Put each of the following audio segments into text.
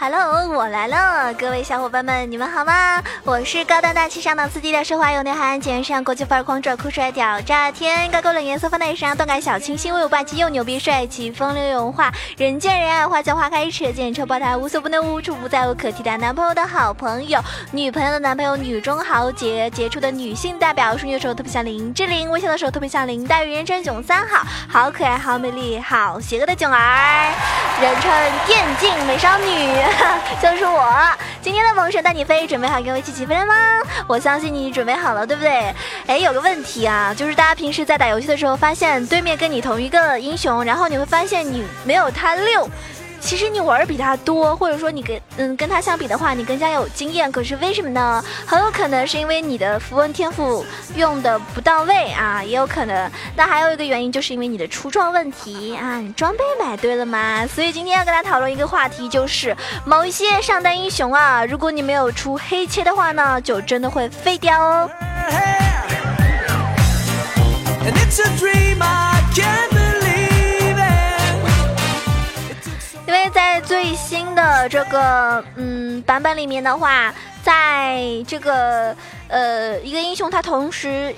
Hello，我来了，各位小伙伴们，你们好吗？我是高端大气上档次、低调奢华有内涵、简约时尚、国际范儿、狂拽酷帅屌炸天、高高冷颜色、放大时尚、动感小清新、威武霸气又牛逼帅气、风流有文化、人见人爱、花见花开、车见车爆胎、无所不能、无处不在、无可替代男朋友的好朋友、女朋友的男朋友、女中豪杰、杰出的女性代表、淑女的时候特别像林志玲，微笑的时候特别像林黛玉，人称囧三好，好可爱、好美丽、好邪恶的囧儿，人称电竞美少女。就就是我，今天的萌神带你飞，准备好跟我一起起飞了吗？我相信你准备好了，对不对？哎，有个问题啊，就是大家平时在打游戏的时候，发现对面跟你同一个英雄，然后你会发现你没有他六。其实你玩比他多，或者说你跟嗯跟他相比的话，你更加有经验。可是为什么呢？很有可能是因为你的符文天赋用的不到位啊，也有可能。那还有一个原因，就是因为你的出装问题啊，你装备买对了吗？所以今天要跟大家讨论一个话题，就是某一些上单英雄啊，如果你没有出黑切的话呢，就真的会废掉哦。在最新的这个嗯版本里面的话，在这个呃一个英雄他同时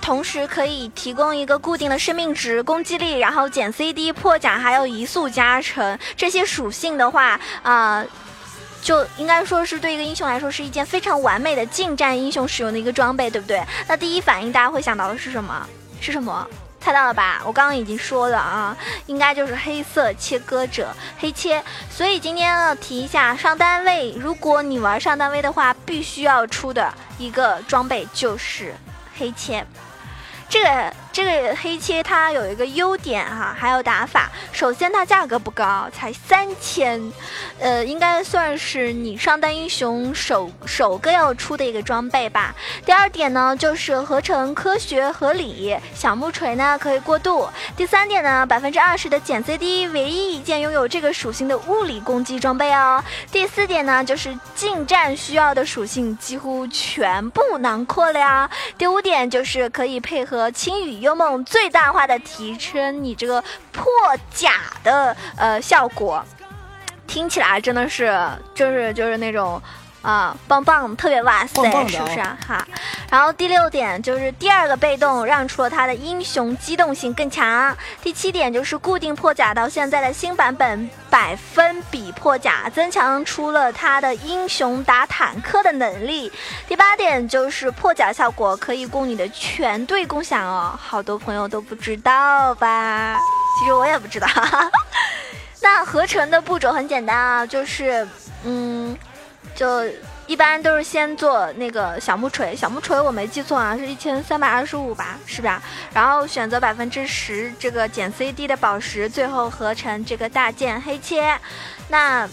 同时可以提供一个固定的生命值、攻击力，然后减 CD、破甲，还有移速加成这些属性的话啊，就应该说是对一个英雄来说是一件非常完美的近战英雄使用的一个装备，对不对？那第一反应大家会想到的是什么？是什么？看到了吧？我刚刚已经说了啊，应该就是黑色切割者黑切。所以今天要提一下上单位，如果你玩上单位的话，必须要出的一个装备就是黑切。这个这个黑切它有一个优点哈，还有打法。首先它价格不高，才三千，呃，应该算是你上单英雄首首个要出的一个装备吧。第二点呢，就是合成科学合理，小木锤呢可以过渡。第三点呢，百分之二十的减 CD，唯一一件拥有这个属性的物理攻击装备哦。第四点呢，就是近战需要的属性几乎全部囊括了呀。第五点就是可以配合。轻羽梦最大化的提升你这个破甲的呃效果，听起来真的是就是就是那种。啊，棒棒，特别哇塞，是不是啊？哈，然后第六点就是第二个被动让出了他的英雄机动性更强。第七点就是固定破甲到现在的新版本百分比破甲增强出了他的英雄打坦克的能力。第八点就是破甲效果可以供你的全队共享哦，好多朋友都不知道吧？其实我也不知道。那合成的步骤很简单啊，就是嗯。就一般都是先做那个小木锤，小木锤我没记错啊，是一千三百二十五吧，是吧？然后选择百分之十这个减 CD 的宝石，最后合成这个大剑黑切。那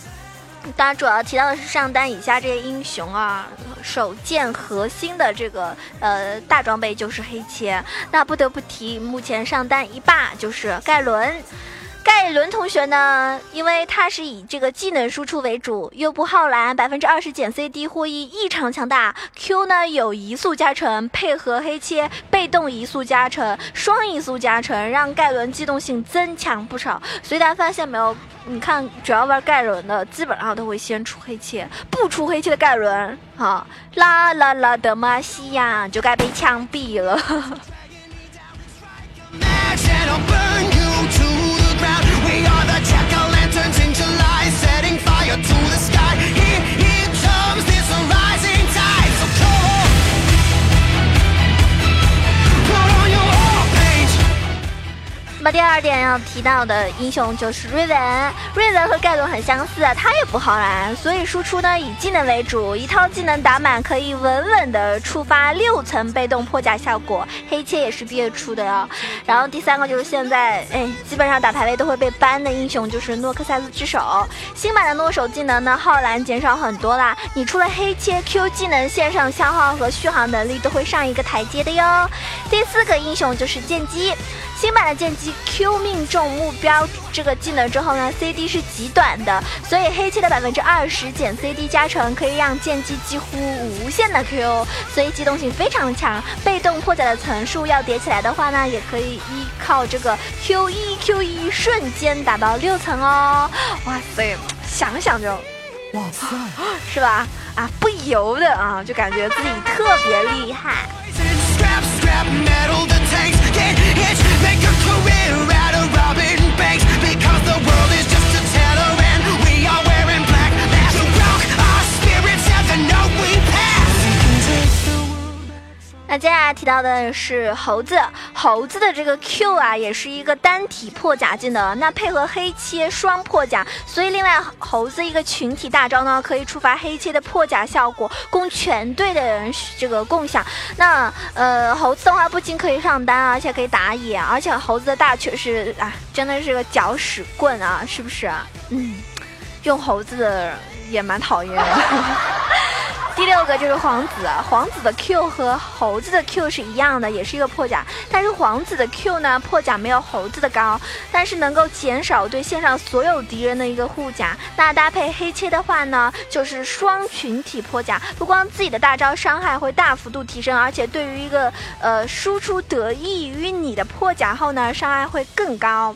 当然主要提到的是上单以下这些英雄啊，手剑核心的这个呃大装备就是黑切。那不得不提目前上单一霸就是盖伦。盖伦同学呢，因为他是以这个技能输出为主，又不耗蓝，百分之二十减 CD 获益异常强大。Q 呢有移速加成，配合黑切被动移速加成，双移速加成，让盖伦机动性增强不少。所以大家发现没有？你看，只要玩盖伦的，基本上都会先出黑切，不出黑切的盖伦，哈，啦啦啦的玛西亚就该被枪毙了。We are the jack-o'-lanterns in July Setting fire to the sky. 那么第二点要提到的英雄就是瑞文，瑞文和盖伦很相似，他也不耗蓝，所以输出呢以技能为主，一套技能打满可以稳稳的触发六层被动破甲效果，黑切也是必出的哟。然后第三个就是现在哎基本上打排位都会被 ban 的英雄就是诺克萨斯之手，新版的诺手技能呢耗蓝减少很多啦，你除了黑切 Q 技能线上消耗和续航能力都会上一个台阶的哟。第四个英雄就是剑姬，新版的剑姬。Q 命中目标这个技能之后呢，CD 是极短的，所以黑切的百分之二十减 CD 加成可以让剑姬几乎无限的 Q，所以机动性非常强。被动破甲的层数要叠起来的话呢，也可以依靠这个 Q 一 Q 一瞬间打到六层哦。哇塞，想想就哇塞，是吧？啊，不由得啊，就感觉自己特别厉害。那接下来提到的是猴子，猴子的这个 Q 啊，也是一个单体破甲技能，那配合黑切双破甲，所以另外猴子一个群体大招呢，可以触发黑切的破甲效果，供全队的人这个共享。那呃，猴子的话不仅可以上单，而且可以打野，而且猴子的大确是啊，真的是个搅屎棍啊，是不是？嗯，用猴子也蛮讨厌的。第六个就是皇子，皇子的 Q 和猴子的 Q 是一样的，也是一个破甲，但是皇子的 Q 呢，破甲没有猴子的高，但是能够减少对线上所有敌人的一个护甲。那搭配黑切的话呢，就是双群体破甲，不光自己的大招伤害会大幅度提升，而且对于一个呃输出得益于你的破甲后呢，伤害会更高。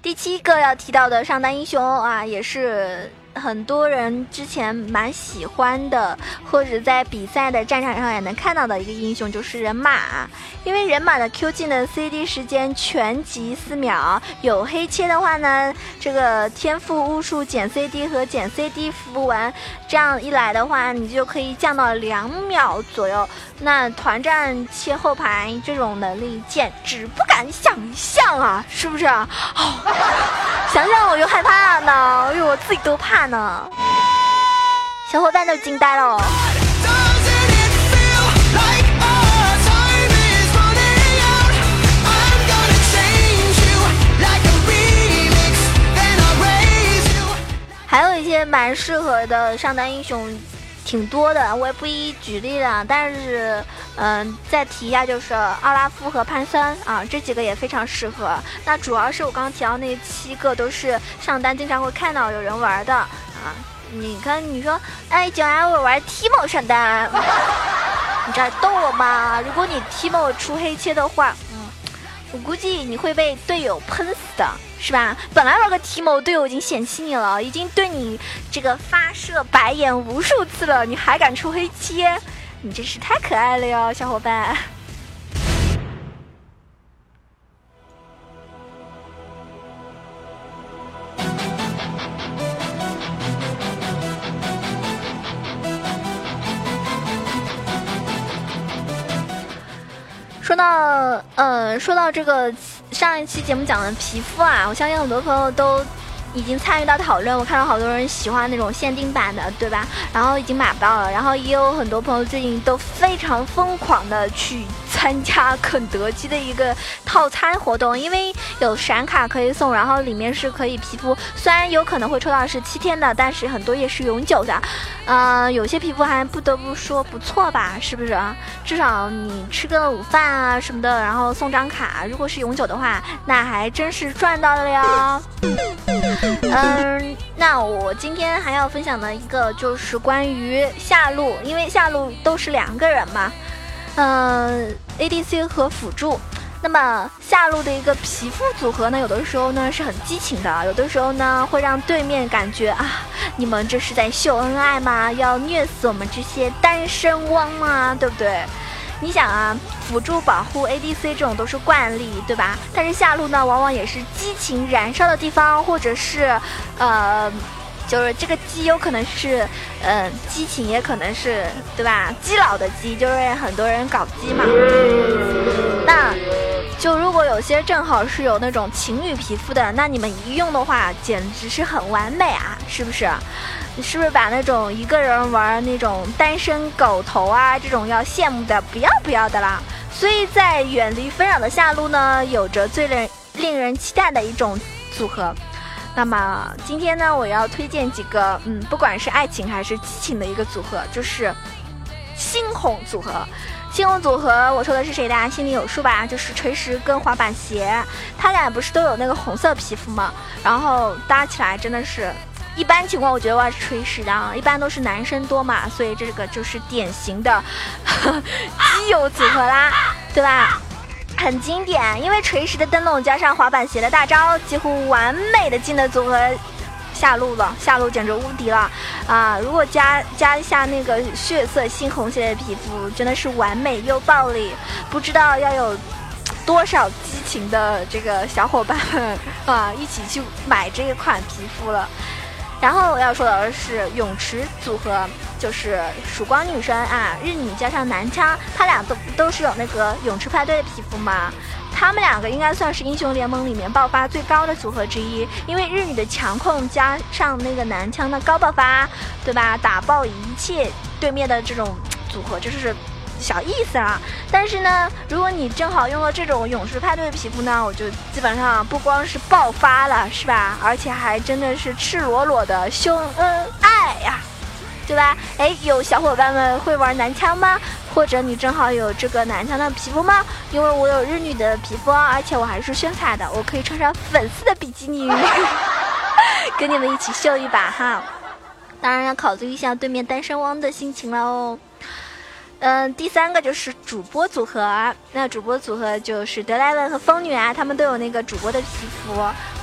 第七个要提到的上单英雄啊，也是。很多人之前蛮喜欢的，或者在比赛的战场上也能看到的一个英雄就是人马，因为人马的 Q 技能 CD 时间全集四秒，有黑切的话呢，这个天赋巫术减 CD 和减 CD 符文，这样一来的话，你就可以降到两秒左右。那团战切后排这种能力简直不敢想象啊，是不是啊？想想我就害怕呢，因为我自己都怕呢。小伙伴都惊呆了。还有一些蛮适合的上单英雄。挺多的，我也不一一举例了。但是，嗯，再提一下，就是奥拉夫和潘森啊，这几个也非常适合。那主要是我刚刚提到那七个，都是上单经常会看到有人玩的啊。你看，你说，哎，九安我玩 Timo 上单，你在逗我吗？如果你 Timo 出黑切的话。我估计你会被队友喷死的，是吧？本来玩个提莫，队友已经嫌弃你了，已经对你这个发射白眼无数次了，你还敢出黑切？你真是太可爱了哟，小伙伴。到这个上一期节目讲的皮肤啊，我相信很多朋友都已经参与到讨论。我看到好多人喜欢那种限定版的，对吧？然后已经买不到了。然后也有很多朋友最近都非常疯狂的去。参加肯德基的一个套餐活动，因为有闪卡可以送，然后里面是可以皮肤，虽然有可能会抽到是七天的，但是很多也是永久的。嗯，有些皮肤还不得不说不错吧，是不是？至少你吃个午饭啊什么的，然后送张卡，如果是永久的话，那还真是赚到了哟。嗯，那我今天还要分享的一个就是关于下路，因为下路都是两个人嘛。嗯，ADC 和辅助，那么下路的一个皮肤组合呢，有的时候呢是很激情的，有的时候呢会让对面感觉啊，你们这是在秀恩爱吗？要虐死我们这些单身汪吗？对不对？你想啊，辅助保护 ADC 这种都是惯例，对吧？但是下路呢，往往也是激情燃烧的地方，或者是，呃。就是这个鸡有可能是，嗯，激情也可能是，对吧？基佬的鸡就是很多人搞基嘛。那，就如果有些正好是有那种情侣皮肤的，那你们一用的话，简直是很完美啊，是不是？你是不是把那种一个人玩那种单身狗头啊这种要羡慕的不要不要的啦？所以在远离纷扰的下路呢，有着最令令人期待的一种组合。那么今天呢，我要推荐几个，嗯，不管是爱情还是激情的一个组合，就是猩红组合。猩红组合，我说的是谁？大家心里有数吧？就是锤石跟滑板鞋，他俩不是都有那个红色皮肤吗？然后搭起来真的是，一般情况我觉得我是锤石的啊，一般都是男生多嘛，所以这个就是典型的 基友组合啦，对吧？很经典，因为锤石的灯笼加上滑板鞋的大招，几乎完美的技能组合，下路了，下路简直无敌了啊！如果加加一下那个血色猩红系列皮肤，真的是完美又暴力，不知道要有多少激情的这个小伙伴们啊，一起去买这一款皮肤了。然后我要说的是泳池组合，就是曙光女神啊，日女加上男枪，他俩都都是有那个泳池派对的皮肤嘛。他们两个应该算是英雄联盟里面爆发最高的组合之一，因为日女的强控加上那个男枪的高爆发，对吧？打爆一切对面的这种组合，就是小意思啦。但是呢，如果你正好用了这种勇士派对皮肤呢，我就基本上不光是爆发了，是吧？而且还真的是赤裸裸的秀恩爱呀！对吧？哎，有小伙伴们会玩男枪吗？或者你正好有这个男枪的皮肤吗？因为我有日女的皮肤，而且我还是炫彩的，我可以穿上粉色的比基尼，跟你们一起秀一把哈。当然要考虑一下对面单身汪的心情了哦。嗯，第三个就是主播组合，那主播组合就是德莱文和风女啊，他们都有那个主播的皮肤，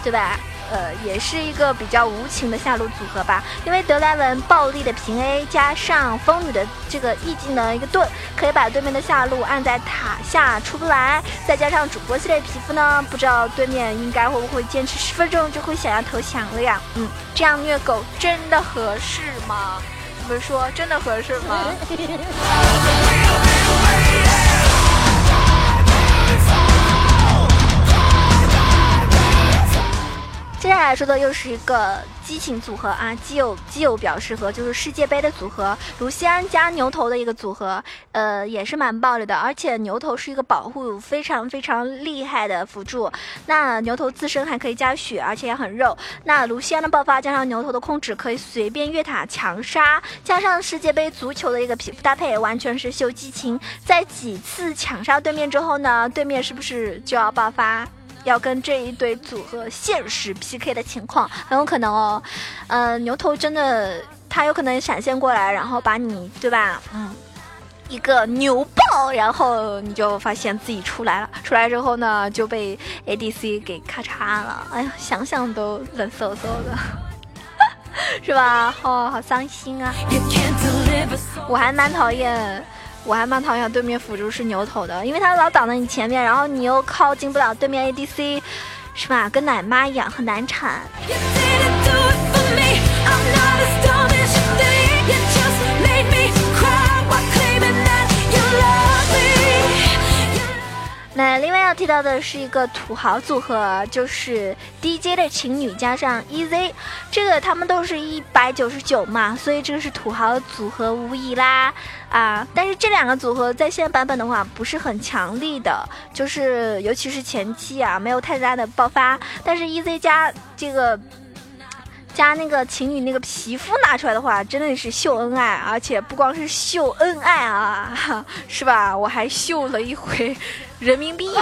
对吧？呃，也是一个比较无情的下路组合吧，因为德莱文暴力的平 A 加上风女的这个 E 技能一个盾，可以把对面的下路按在塔下出不来，再加上主播系列皮肤呢，不知道对面应该会不会坚持十分钟就会想要投降了呀？嗯，这样虐狗真的合适吗？你们说真的合适吗？接下来说的又是一个激情组合啊，基友基友表示和就是世界杯的组合，卢锡安加牛头的一个组合，呃，也是蛮暴力的，而且牛头是一个保护非常非常厉害的辅助，那牛头自身还可以加血，而且也很肉，那卢锡安的爆发加上牛头的控制，可以随便越塔强杀，加上世界杯足球的一个皮肤搭配，完全是秀激情，在几次抢杀对面之后呢，对面是不是就要爆发？要跟这一对组合现实 PK 的情况很有可能哦，呃，牛头真的他有可能闪现过来，然后把你对吧？嗯，一个牛爆，然后你就发现自己出来了，出来之后呢就被 ADC 给咔嚓了，哎呀，想想都冷飕飕的，是吧？哦，好伤心啊！我还蛮讨厌。我还蛮讨厌对面辅助是牛头的，因为他老挡在你前面，然后你又靠近不了对面 ADC，是吧？跟奶妈一样，很难缠。那另外要提到的是一个土豪组合，就是 DJ 的情侣加上 EZ，这个他们都是一百九十九嘛，所以这个是土豪组合无疑啦啊！但是这两个组合在现在版本的话不是很强力的，就是尤其是前期啊没有太大的爆发，但是 EZ 加这个。加那个情侣那个皮肤拿出来的话，真的是秀恩爱，而且不光是秀恩爱啊，是吧？我还秀了一回人民币。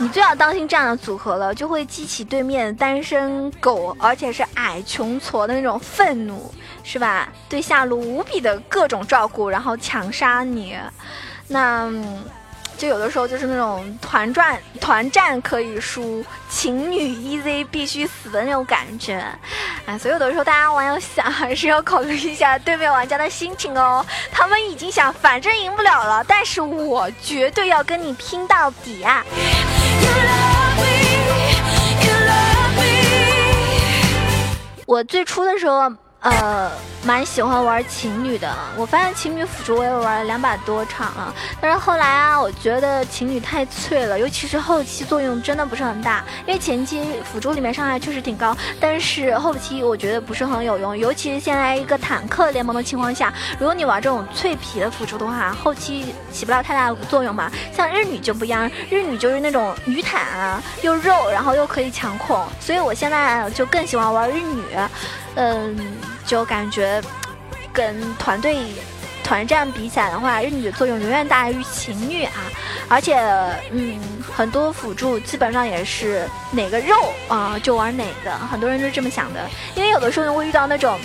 你最要当心这样的组合了，就会激起对面单身狗，而且是矮穷矬的那种愤怒，是吧？对下路无比的各种照顾，然后强杀你，那。就有的时候就是那种团战团战可以输，情侣 EZ 必须死的那种感觉，哎，所以有的时候大家玩游戏啊，还是要考虑一下对面玩家的心情哦。他们已经想，反正赢不了了，但是我绝对要跟你拼到底啊！我最初的时候。呃，蛮喜欢玩情侣的。我发现情侣辅助我也玩了两百多场了，但是后来啊，我觉得情侣太脆了，尤其是后期作用真的不是很大。因为前期辅助里面伤害确实挺高，但是后期我觉得不是很有用。尤其是现在一个坦克联盟的情况下，如果你玩这种脆皮的辅助的话，后期起不了太大的作用嘛。像日女就不一样，日女就是那种女坦啊，又肉，然后又可以强控，所以我现在就更喜欢玩日女，嗯。就感觉跟团队团战比起来的话，日女的作用远远大于情侣啊！而且，嗯，很多辅助基本上也是哪个肉啊就玩哪个，很多人都是这么想的。因为有的时候会遇到那种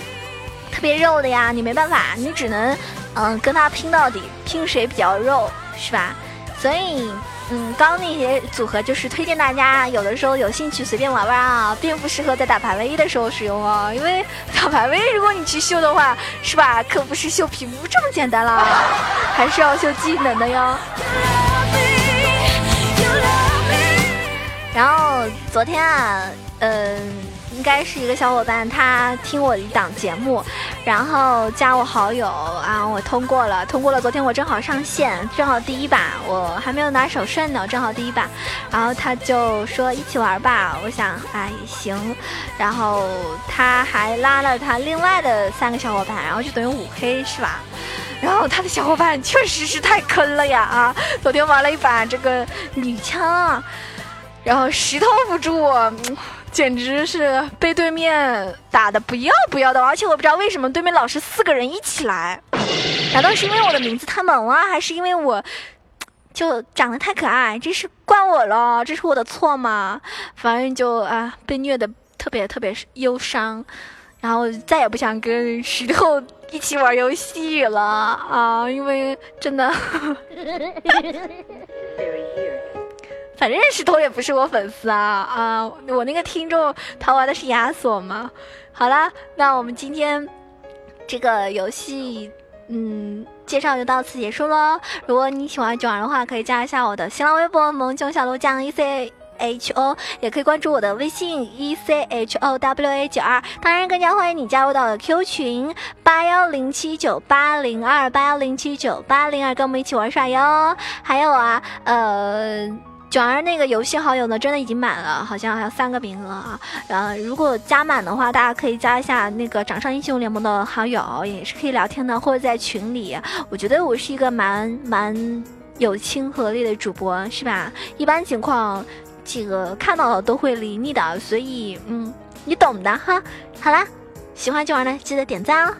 特别肉的呀，你没办法，你只能嗯跟他拼到底，拼谁比较肉，是吧？所以嗯，刚那些组合就是推荐大家有的时候有兴趣随便玩玩啊，并不适合在打排位的时候使用哦。因为打排位如果你去秀的话，是吧？可不是秀皮肤这么简单啦，还是要秀技能的哟。然后昨天啊，嗯。应该是一个小伙伴，他听我一档节目，然后加我好友啊，我通过了，通过了。昨天我正好上线，正好第一把，我还没有拿手顺呢，正好第一把。然后他就说一起玩吧，我想哎行。然后他还拉了他另外的三个小伙伴，然后就等于五黑是吧？然后他的小伙伴确实是太坑了呀啊！昨天玩了一把这个女枪，然后石头不住。简直是被对面打的不要不要的，而且我不知道为什么对面老是四个人一起来，难道是因为我的名字太萌了，还是因为我就长得太可爱？这是怪我了，这是我的错吗？反正就啊，被虐的特别特别忧伤，然后再也不想跟石头一起玩游戏了啊，因为真的。反正石头也不是我粉丝啊啊！我那个听众他玩的是亚索嘛？好啦，那我们今天这个游戏嗯介绍就到此结束喽。如果你喜欢九儿的话，可以加一下我的新浪微博萌囧小鹿酱 E C H O，也可以关注我的微信 E C H O W A 九二。当然，更加欢迎你加入到 Q 群八幺零七九八零二八幺零七九八零二，跟我们一起玩耍哟。还有啊，呃。九儿那个游戏好友呢，真的已经满了，好像还有三个名额啊。然后，如果加满的话，大家可以加一下那个掌上英雄联盟的好友，也是可以聊天的，或者在群里。我觉得我是一个蛮蛮有亲和力的主播，是吧？一般情况，这个看到了都会理你的，所以嗯，你懂的哈。好啦，喜欢九儿的记得点赞哦。